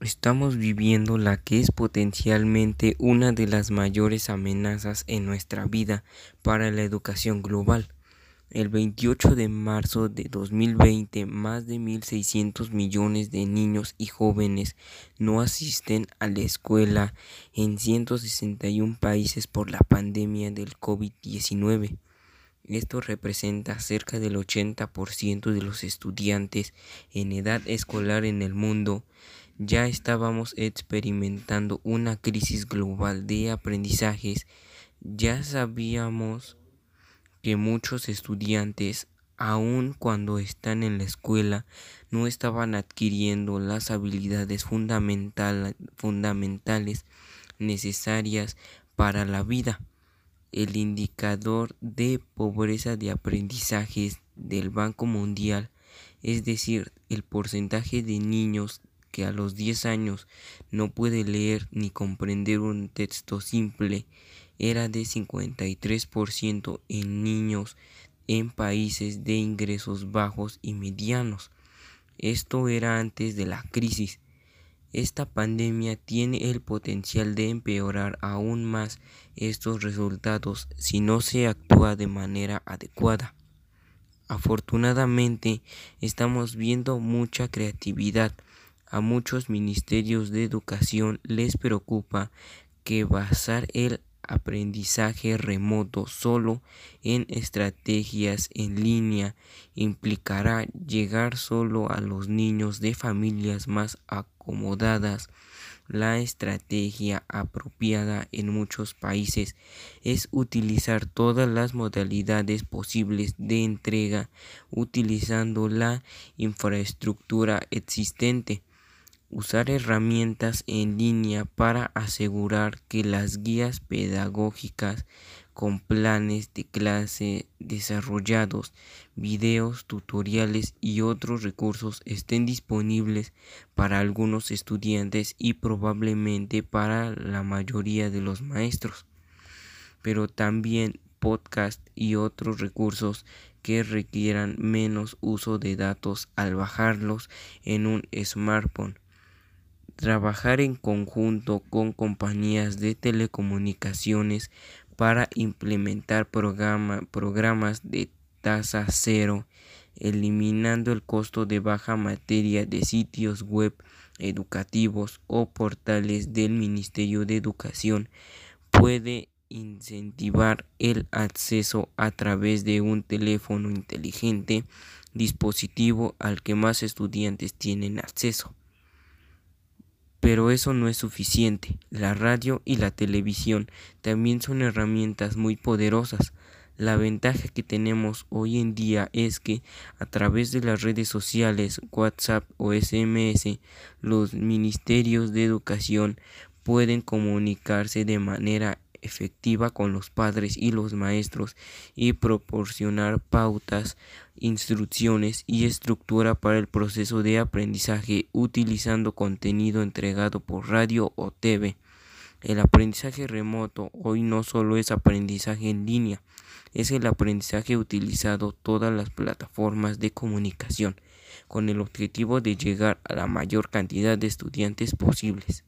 Estamos viviendo la que es potencialmente una de las mayores amenazas en nuestra vida para la educación global. El 28 de marzo de 2020, más de 1.600 millones de niños y jóvenes no asisten a la escuela en 161 países por la pandemia del COVID-19. Esto representa cerca del 80% de los estudiantes en edad escolar en el mundo. Ya estábamos experimentando una crisis global de aprendizajes. Ya sabíamos que muchos estudiantes, aun cuando están en la escuela, no estaban adquiriendo las habilidades fundamentales necesarias para la vida. El indicador de pobreza de aprendizajes del Banco Mundial, es decir, el porcentaje de niños que a los 10 años no puede leer ni comprender un texto simple, era de 53% en niños en países de ingresos bajos y medianos. Esto era antes de la crisis. Esta pandemia tiene el potencial de empeorar aún más estos resultados si no se actúa de manera adecuada. Afortunadamente, estamos viendo mucha creatividad. A muchos ministerios de educación les preocupa que basar el aprendizaje remoto solo en estrategias en línea implicará llegar solo a los niños de familias más acomodadas. La estrategia apropiada en muchos países es utilizar todas las modalidades posibles de entrega utilizando la infraestructura existente usar herramientas en línea para asegurar que las guías pedagógicas con planes de clase desarrollados, videos, tutoriales y otros recursos estén disponibles para algunos estudiantes y probablemente para la mayoría de los maestros, pero también podcast y otros recursos que requieran menos uso de datos al bajarlos en un smartphone trabajar en conjunto con compañías de telecomunicaciones para implementar programas de tasa cero, eliminando el costo de baja materia de sitios web educativos o portales del Ministerio de Educación puede incentivar el acceso a través de un teléfono inteligente, dispositivo al que más estudiantes tienen acceso. Pero eso no es suficiente. La radio y la televisión también son herramientas muy poderosas. La ventaja que tenemos hoy en día es que a través de las redes sociales, WhatsApp o SMS, los ministerios de educación pueden comunicarse de manera efectiva con los padres y los maestros y proporcionar pautas, instrucciones y estructura para el proceso de aprendizaje utilizando contenido entregado por radio o TV. El aprendizaje remoto hoy no solo es aprendizaje en línea, es el aprendizaje utilizado todas las plataformas de comunicación con el objetivo de llegar a la mayor cantidad de estudiantes posibles.